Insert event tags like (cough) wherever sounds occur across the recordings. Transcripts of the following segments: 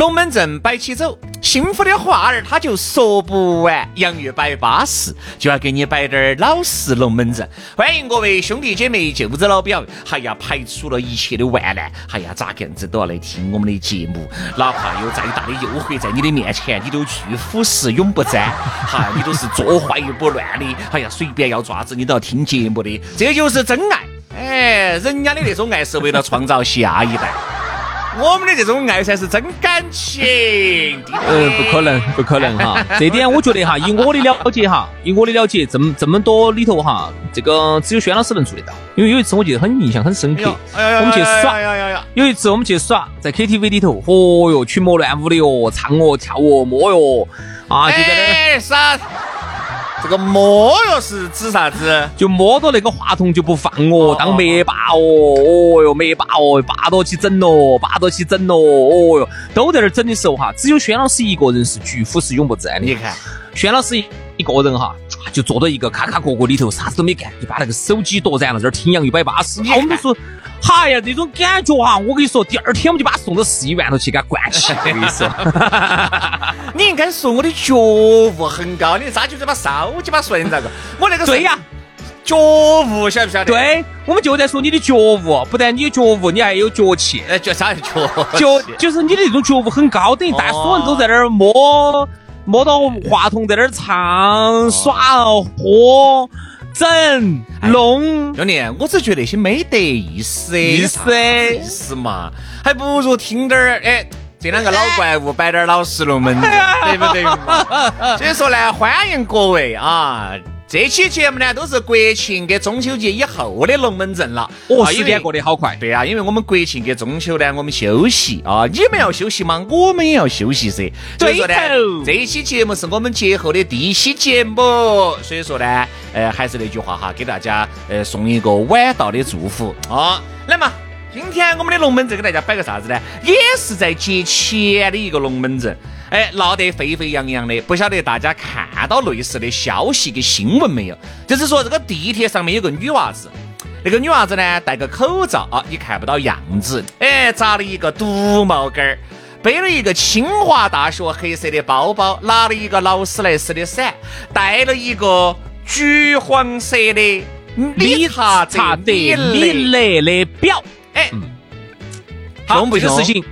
龙门阵摆起走，幸福的话儿他就说不完。洋芋摆巴适，就要给你摆点儿老实龙门阵。欢迎各位兄弟姐妹、舅子老表，还要排除了一切的万难，还要咋个样子都要来听我们的节目。哪怕有再大的诱惑在你的面前，你都拒腐蚀永不沾。哈，你都是做坏又不乱的，哎呀，随便要爪子你都要听节目的，这就是真爱。哎，人家的那种爱是为了创造下一代。我们的这种爱才是真感情。嗯，不可能，不可能哈。(laughs) 这点我觉得哈，以我的了解哈，以我的了解，这么这么多里头哈，这个只有轩老师能做得到。因为有一次我记得很印象很深刻，我们去耍，有一次我们去耍，在 KTV 里头，哦哟，群魔乱舞的哟，唱哦，跳哦，摸哟，啊，就在那。这个摸哟是指啥子？就摸着那个话筒就不放哦，当灭霸哦，哦哟灭霸哦，霸到起整咯，霸到起整咯，哦哟，都在那儿整的时候哈，只有轩老师一个人是巨虎是永不沾的。你看，轩老师一个人哈，就坐到一个卡卡角角里头，啥子都没干，就把那个手机夺燃了，在那儿听洋一百八十。我们说。哎呀，这种感觉哈，我跟你说，第二天我们就把他送到市医院头去给他灌气。(laughs) 我跟你说，(laughs) 你应该说我的觉悟很高，你咋就这把烧鸡巴说你咋个？我那个对呀，觉悟晓不晓得？对，我们就在说你的觉悟，不但你有觉悟，你还有脚气。哎，叫啥叫脚就是你的这种觉悟很高，等于大所有人都在那儿摸摸到话筒，在那儿唱耍喝。整弄兄弟，我只觉得那些没得意思，意思意思嘛，还不如听点儿哎，这两个老怪物摆点儿老实龙门阵，对不对嘛？(laughs) 所以说呢，欢迎各位啊。这期节目呢，都是国庆跟中秋节以后的龙门阵了。哦，时间过得好快。对啊，因为我们国庆跟中秋呢，我们休息啊，你们要休息嘛，我们也要休息噻。所以说呢，这一期节目是我们节后的第一期节目，所以说呢，呃，还是那句话哈，给大家呃送一个晚到的祝福啊。来嘛，今天我们的龙门阵给大家摆个啥子呢？也是在节前的一个龙门阵。哎，闹得沸沸扬扬的，不晓得大家看到类似的消息跟新闻没有？就是说这个地铁上面有个女娃子，那个女娃子呢戴个口罩啊，你看不到样子。哎，扎了一个独帽根儿，背了一个清华大学黑色的包包，拿了一个劳斯莱斯的伞，戴了一个橘黄色的理查德米勒的表。哎，好，这个事情。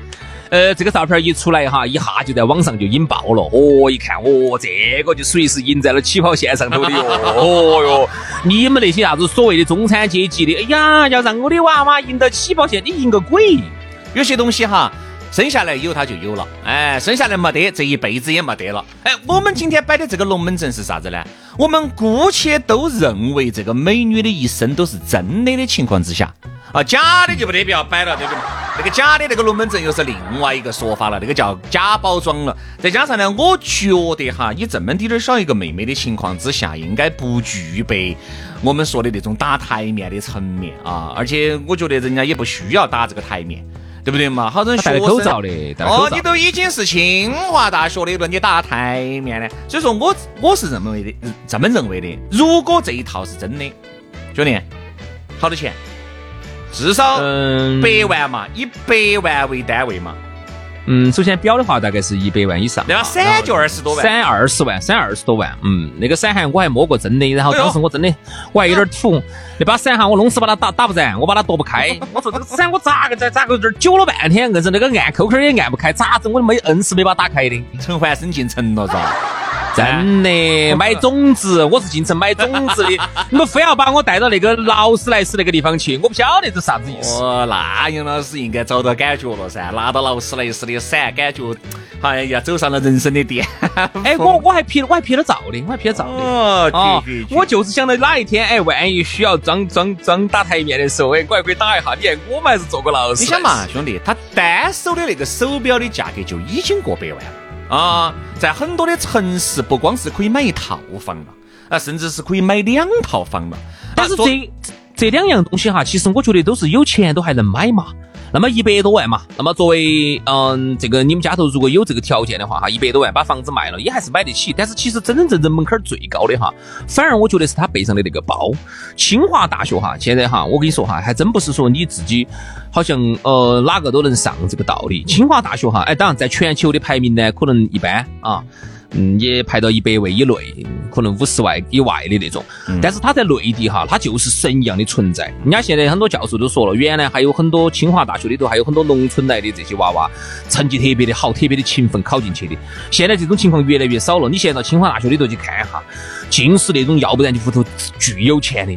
呃，这个照片一出来哈，一下就在网上就引爆了。哦，一看，哦，这个就属于是赢在了起跑线上头的哟。(laughs) 哦哟，你们那些啥子所谓的中产阶级的，哎呀，要让我的娃娃赢到起跑线，你赢个鬼！有些东西哈，生下来有它就有了，哎，生下来没得，这一辈子也没得了。哎，我们今天摆的这个龙门阵是啥子呢？我们姑且都认为这个美女的一生都是真的的情况之下。啊，假的就不得必要摆了，对不对？那个假的那个龙门阵又是另外一个说法了，那个叫假包装了。再加上呢，我觉得哈，以这么滴点小一个妹妹的情况之下，应该不具备我们说的那种打台面的层面啊。而且我觉得人家也不需要打这个台面，对不对嘛？好多人戴口罩的，哦，你都已经是清华大学的了，你打台面呢？所以说我我是认为的，这么认为的。如果这一套是真的，兄弟，好多钱？至少百万嘛，以百万为单位嘛。嗯，首先表的话大概是一百万以上。那伞就二十多万。伞二十万，伞二十多万。嗯，那个伞还我还摸过真的，然后当时我真的我还有点土，那把伞哈我弄死把它打打不燃，我把它夺不开。(laughs) 我说这个伞我咋个咋咋个这儿揪了半天，硬是那个按扣扣也按不开，咋子我没摁是没把它打开的。陈环生进城了是吧？真的买种子，我是进城买种子的。(laughs) 你们非要把我带到那个劳斯莱斯那个地方去，我不晓得这啥子意思。哦，那杨老师应该找到感觉了噻，拿到劳斯莱斯的伞，感觉哎呀，走上了人生的巅。哎，我我还拍了，我还拍了照的，我还拍了照的。哦，我就是想到哪一天，哎，万一需要装装装打台面的时候，哎，我还可以打一下。你看，我们还是做过劳斯。你想嘛，兄弟，他单手的那个手表的价格就已经过百万了。啊，在很多的城市，不光是可以买一套房了，啊，甚至是可以买两套房了。但是这这两样东西哈，其实我觉得都是有钱都还能买嘛。那么一百多万嘛，那么作为嗯，这个你们家头如果有这个条件的话哈，一百多万把房子卖了也还是买得起。但是其实真真正正门槛最高的哈，反而我觉得是他背上的那个包。清华大学哈，现在哈，我跟你说哈，还真不是说你自己好像呃哪个都能上这个道理。清华大学哈，哎，当然在全球的排名呢，可能一般啊。也排到一百位以内，可能五十万以外的那种。但是他在内地哈，他就是神一样的存在。人家现在很多教授都说了，原来还有很多清华大学里头还有很多农村来的这些娃娃，成绩特别的好，特别的勤奋考进去的。现在这种情况越来越少了。你现在到清华大学里头去看一下，尽是那种要不然就屋头巨有钱的。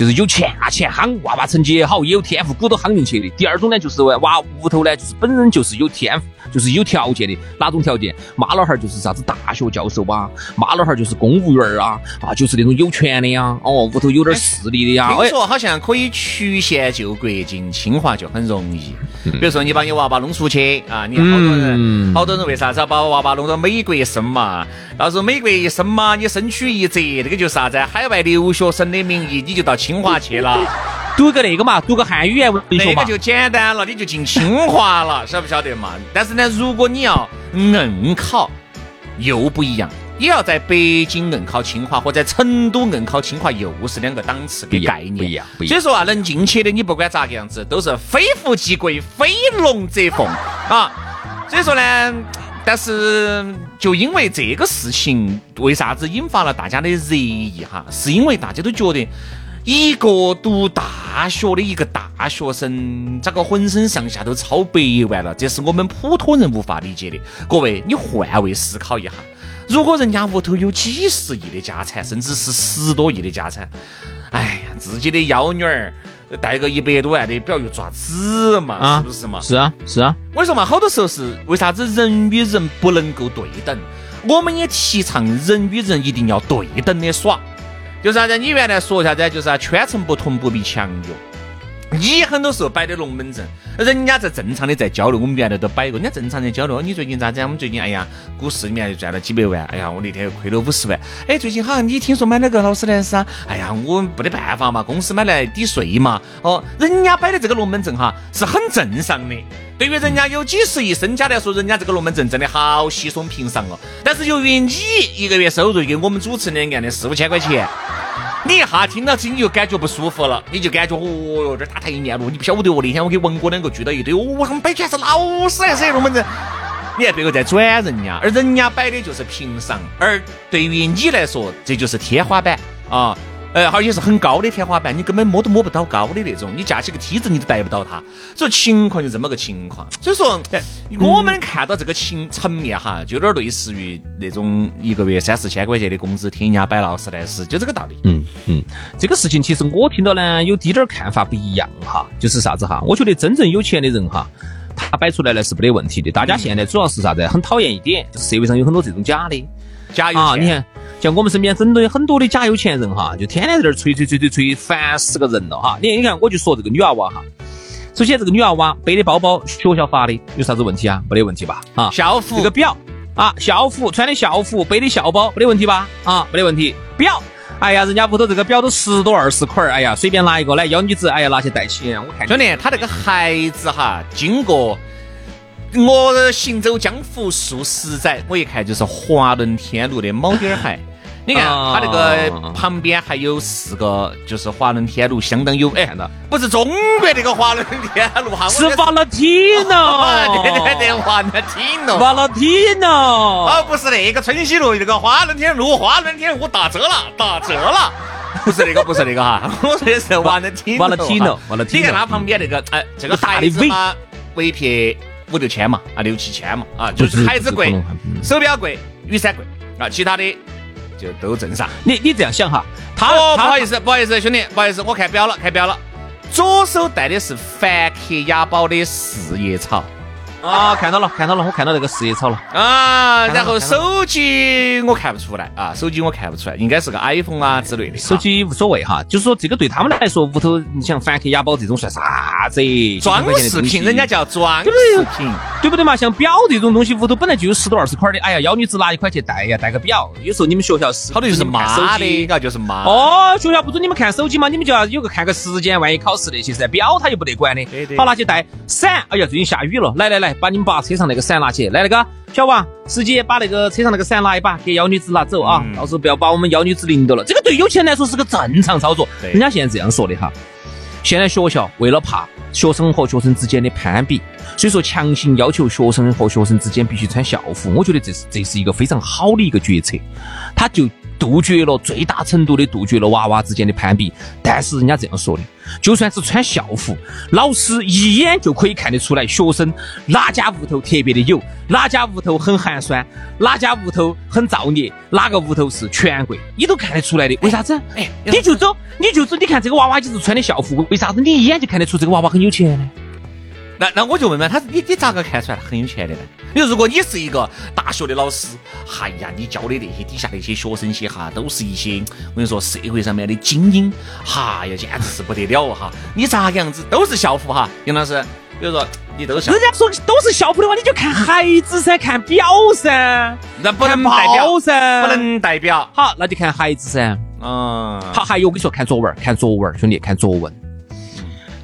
就是有钱啊，钱夯，娃娃成绩也好，也有天赋，鼓都夯进去的。第二种呢，就是娃屋头呢，就是本人就是有天赋，就是有条件的。哪种条件？妈老汉儿就是啥子大学教授啊，妈老汉儿就是公务员啊，啊，就是那种有权的呀。哦，屋头有点势力的呀。听说好像可以曲线救国进清华就很容易。比如说你把你娃娃弄出去啊，你好多人，好多人为啥子要把娃娃弄到美国生嘛？到时候美国一生嘛，你身躯一折，那个就是啥子？海外留学生的名义，你就到清。清华去了，(laughs) 读个那个嘛，读个汉语言文学嘛，那个就简单了，你就进清华了，晓 (laughs) 不晓得嘛？但是呢，如果你要硬考，又不一样，你要在北京硬考清华，或者成都硬考清华，又是两个档次的概念，不一样。所以说啊，能进去的，你不管咋个样子，都是非富即贵，非龙则凤 (laughs) 啊。所以说呢，但是就因为这个事情，为啥子引发了大家的热议哈？是因为大家都觉得。一个读大学的一个大学生，咋个浑身上下都超百万了？这是我们普通人无法理解的。各位，你换位思考一下，如果人家屋头有几十亿的家产，甚至是十多亿的家产，哎呀，自己的幺女儿带个一百多万的表又爪子嘛？啊，是不是嘛？是啊，是啊。我说嘛，好多时候是为啥子人与人不能够对等？我们也提倡人与人一定要对等的耍。就是啥子？你原来说啥子？就是啊，圈层不同不必强求。你很多时候摆的龙门阵，人家在正常的在交流。我们原来都摆过，人家正常的交流。你最近咋子？我们最近哎呀，股市里面又赚了几百万。哎呀，我那天又亏了五十万。哎，最近好像你听说买了个劳斯莱斯啊？哎呀，我没得办法嘛，公司买来抵税嘛。哦，人家摆的这个龙门阵哈，是很正常的。对于人家有几十亿身家来说，人家这个龙门阵真的好稀松平常哦。但是由于你一个月收入跟我们主持人按的四五千块钱。你一下听到这你就感觉不舒服了，你就感觉哦哟，这大台一面路，你不晓得哦。那天我跟文哥两个聚到一堆，哦，他们摆全是老师还是龙门阵，你看别个在转人家，而人家摆的就是平常，而对于你来说，这就是天花板啊。呃，而且是很高的天花板，你根本摸都摸不到高的那种，你架起个梯子你都带不到它。所以情况就这么个情况。所以说，我们看到这个情层面哈，就有点类似于那种一个月三四千块钱的工资，听人家摆劳斯莱斯，就这个道理。嗯嗯，这个事情其实我听到呢，有滴点儿看法不一样哈，就是啥子哈？我觉得真正有钱的人哈，他摆出来呢是没得问题的。大家现在主要是啥子？很讨厌一点，就是社会上有很多这种假的。假有钱，你看，像我们身边很多很多的假有钱人哈，就天天在这儿吹吹吹吹吹，烦死个人了哈。你看，你看，我就说这个女娃娃哈，首先这个女娃娃背的包包学校发的，有啥子问题啊？没得问题吧？啊，校服这个表啊，校服穿的校服，背的校包，没得问题吧？啊，没得问题。表，哎呀，人家屋头这个表都十多二十块儿，哎呀，随便拿一个来，幺女子，哎呀，拿去带起。我看兄弟，他这个孩子哈，经过。我行走江湖数十载，我一看就是华伦天奴的铆钉鞋。你看它那个旁边还有四个，就是华伦天奴，相当有哎，看到不是中国那个华伦天奴哈，是瓦拉提诺，对对对，华伦天奴，瓦拉提诺，哦，不是那个春熙路那个华伦天奴，华伦天奴打折了，打折了，不是那个，(laughs) 不是那个哈，我说的是瓦伦天瓦拉提诺，瓦拉提诺，你看他旁边那个，哎，这个孩子嘛，尾撇。五六千嘛，啊六七千嘛，啊就是孩子贵，手表贵，雨伞贵，啊，其他的就都正常。你你这样想哈，他哦，不好意思，不好意思，兄弟，不好意思，我看表了，看表了，左手戴的是梵克雅宝的四叶草。啊，看到了看到了，我看到那个四叶草了。啊，然后手机我看不出来啊，手机我看不出来，应该是个 iPhone 啊之类的。手机无所谓哈，就是说这个对他们来说，屋头你想梵克雅宝这种算啥子？装饰品，人家叫装饰品。对不对嘛？像表这种东西，屋头本来就有十多二十块的，哎呀，幺女子拿一块去戴呀，戴个表。有时候你们学校是好多就是妈的，就是妈。哦，学校不准你们看手机嘛，你们就要有个看个时间，万一考试那些噻，表他又不得管的。对对好，拿去带伞。哎呀，最近下雨了，来来来，把你们爸车上那个伞拿起。来，那个小王，司机把那个车上那个伞拿一把，给幺女子拿走啊，嗯到时候不要把我们幺女子淋到了。这个对有钱人来说是个正常操作。对人家现在这样说的哈。现在学校为了怕学生和学生之间的攀比，所以说强行要求学生和学生之间必须穿校服。我觉得这是这是一个非常好的一个决策，他就杜绝了最大程度的杜绝了娃娃之间的攀比。但是人家这样说的，就算是穿校服，老师一眼就可以看得出来学生哪家屋头特别的有，哪家屋头很寒酸，哪家屋头很造孽，哪个屋头是权贵，你都看得出来的。为啥子？哎，你就走，你就走，你看这个娃娃就是穿的校服，为啥子你一眼就看得出这个娃娃很有钱呢？那那我就问问他，你你咋个看出来他很有钱的呢？你说如果你是一个大学的老师，哎呀，你教的那些底下那些学生些哈，都是一些我跟你说社会上面的精英，哈呀，简直是不得了哈！你咋个样子都是校服哈，杨老师，比如说你都是人，家说都是校服的话，你就看孩子噻，看表噻，那不能代表，噻，不。能代表，好，那就看孩子噻。嗯，好，还有我跟你说，看作文，看作文，兄弟，看作文。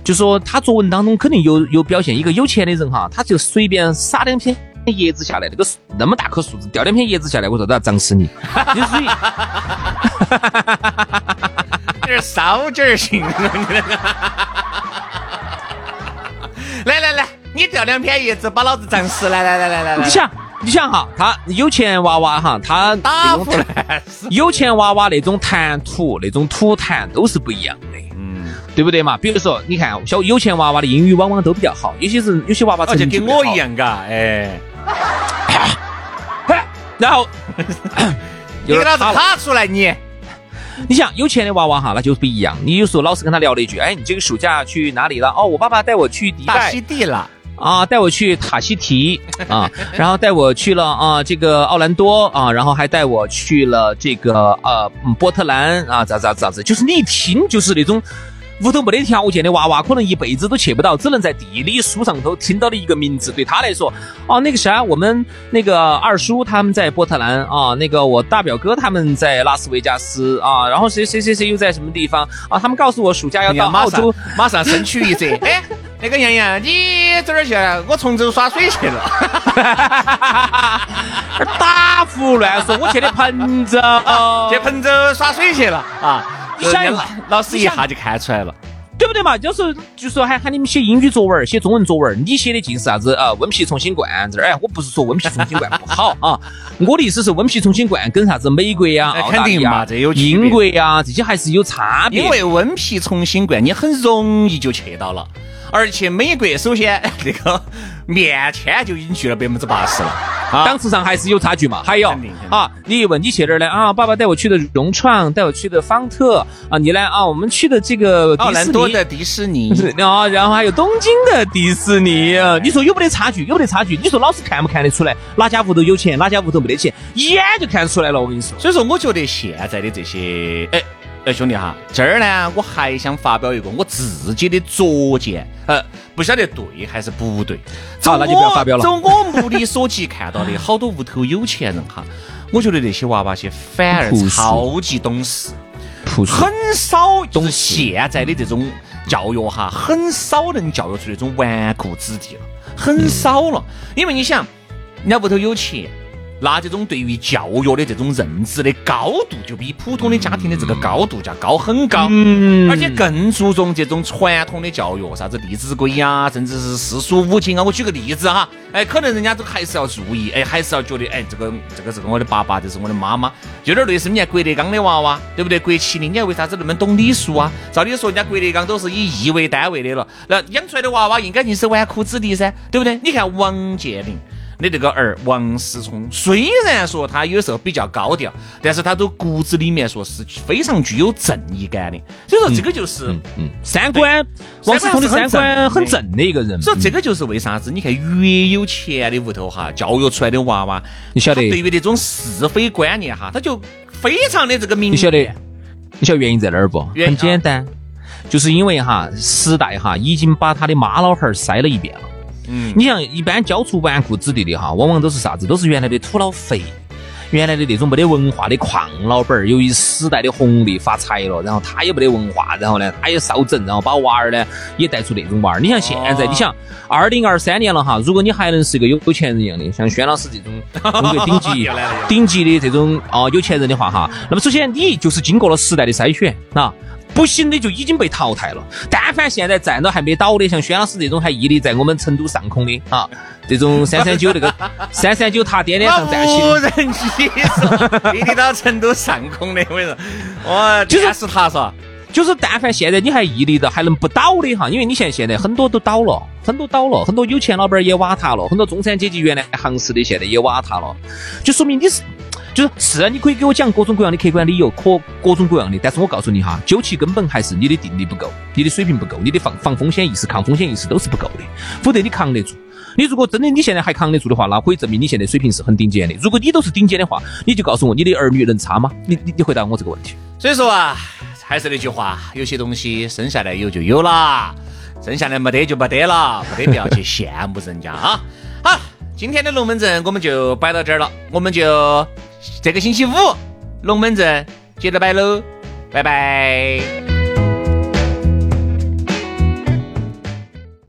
就说他作文当中肯定有有表现，一个有钱的人哈，他就随便撒两片叶子下来，那个树那么大棵树子掉两片叶子下来，我说都要长死你。(laughs) 就属于有点烧鸡儿型，(laughs) 来来来，你掉两片叶子把老子砸死，来来来来来来，你想，你想哈，他有钱娃娃哈，他打那种有钱娃娃那种谈吐、那种吐痰都是不一样的。嗯，对不对嘛？比如说，你看小有钱娃娃的英语往往都比较好，有些人有些娃娃成绩不好跟我一。样嘎，哎，(coughs) 然后 (coughs) 你给老子卡了卡出来你。你想有钱的娃娃哈，那就是不一样。你有时候老师跟他聊了一句，哎，你这个暑假去哪里了？哦，我爸爸带我去迪大拜溪地了，啊，带我去塔希提啊，(laughs) 然后带我去了啊这个奥兰多啊，然后还带我去了这个呃嗯波特兰啊，咋咋咋子，就是你一听就是那种。屋头没得条件的娃娃，可能一辈子都去不到，只能在地理书上头听到的一个名字，对他来说，哦，那个啥，我们那个二叔他们在波特兰啊，那个我大表哥他们在拉斯维加斯啊，然后谁谁谁谁又在什么地方啊？他们告诉我暑假要到澳洲上，(laughs) 马上身躯一折，哎，那个洋洋，你这儿去了？我崇州耍水去了，(laughs) 打胡乱说，我去的彭州，(laughs) 去彭州耍水去了啊！你想一下老师一下就看出来了，对不对嘛？就是就说还喊你们写英语作文、写中文作文，你写的尽是啥子啊？温皮重新灌这儿，哎，我不是说温皮重新灌不好啊，(laughs) 我的意思是温皮重新灌跟啥子美国呀、哎澳大利肯定嘛亚、这有英国呀这些还是有差别。因为温皮重新灌，你很容易就去到了。而且美国首先 (laughs) 那个面签就已经去了百分之八十了，啊档次上还是有差距嘛。还有啊，你一问你去哪儿呢？啊，爸爸带我去的融创，带我去的方特啊，你呢？啊，我们去的这个奥迪士尼。兰多的迪士尼，啊，然后还有东京的迪士尼，啊你说有没得差距？有没得差距？你说老师看不看得出来哪家屋头有钱，哪家屋头没得钱？一眼就看出来了。我跟你说，所以说，我觉得现在的这些，哎哎，兄弟哈，这儿呢，我还想发表一个我自己的拙见，呃，不晓得对还是不对。好那就不要发表了从我目力所及看到的，好多屋头有钱人哈，我觉得那些娃娃些反而超级懂事。很少就是懂现在的这种教育哈，很少能教育出那种纨绔子弟了，很少了。因为你想，人家屋头有钱，那这种对于教育的这种认知的高度，就比普通的家庭的这个高度就要高很高。嗯而且更注重这种传统的教育，啥子《弟子规》呀，甚至是四书五经啊。我举个例子哈，哎，可能人家都还是要注意，哎，还是要觉得，哎，这个这个是我的爸爸，这是我的妈妈，有点类似你看郭德纲的娃娃，对不对？郭麒麟，你看为啥子那么懂礼数啊？照理说，人家郭德纲都是以亿为单位的了，那养出来的娃娃应该就是纨绔子弟噻，对不对？你看王健林。的这个儿王思聪，虽然说他有时候比较高调，但是他都骨子里面说是非常具有正义感的。所以说这个就是嗯三观，王思聪的三观很正的一个人。所以这个就是为啥子？你看越有钱的屋头哈，教育出来的娃娃，你晓得对于那种是非观念哈，他就非常的这个明。你晓得？你晓得原因在哪儿不？很简单。就是因为哈时代哈已经把他的妈老汉儿筛了一遍了。嗯，你像一般教出纨绔子弟的哈，往往都是啥子？都是原来的土老肥，原来的那种没得文化的矿老板儿。由于时代的红利发财了，然后他也没得文化，然后呢他也少整，然后把娃儿呢也带出那种娃儿。你像现在，你想二零二三年了哈，如果你还能是一个有有钱人一样的，像轩老师这种 (laughs) 中国顶级顶级的这种啊有钱人的话哈，那么首先你就是经过了时代的筛选啊。不行的就已经被淘汰了。但凡现在站到还没倒的，像轩老师这种还屹立在我们成都上空的啊，这种三三九那个 (laughs) 三三九塔巅巅上站起，无人机屹立到成都上空的，我跟你说，(laughs) 哇，就是他是吧？就是但凡现在你还屹立到还能不倒的哈，因为你现在现在很多都倒了，很多倒了，很多有钱老板也瓦塌了，很多中产阶级原来行市的现在也瓦塌了，就说明你是。就是是啊，你可以给我讲各种各样的客观理由，可各种各样的。但是我告诉你哈，究其根本还是你的定力不够，你的水平不够，你的防防风险意识、抗风险意识都是不够的。否则你扛得住。你如果真的你现在还扛得住的话，那可以证明你现在水平是很顶尖的。如果你都是顶尖的话，你就告诉我，你的儿女能差吗？你你你回答我这个问题。所以说啊，还是那句话，有些东西生下来有就有了，生下来没得就没得了，没得必要去羡慕人家啊。好，今天的龙门阵我们就摆到这儿了，我们就。这个星期五，龙门阵接着摆喽，拜拜。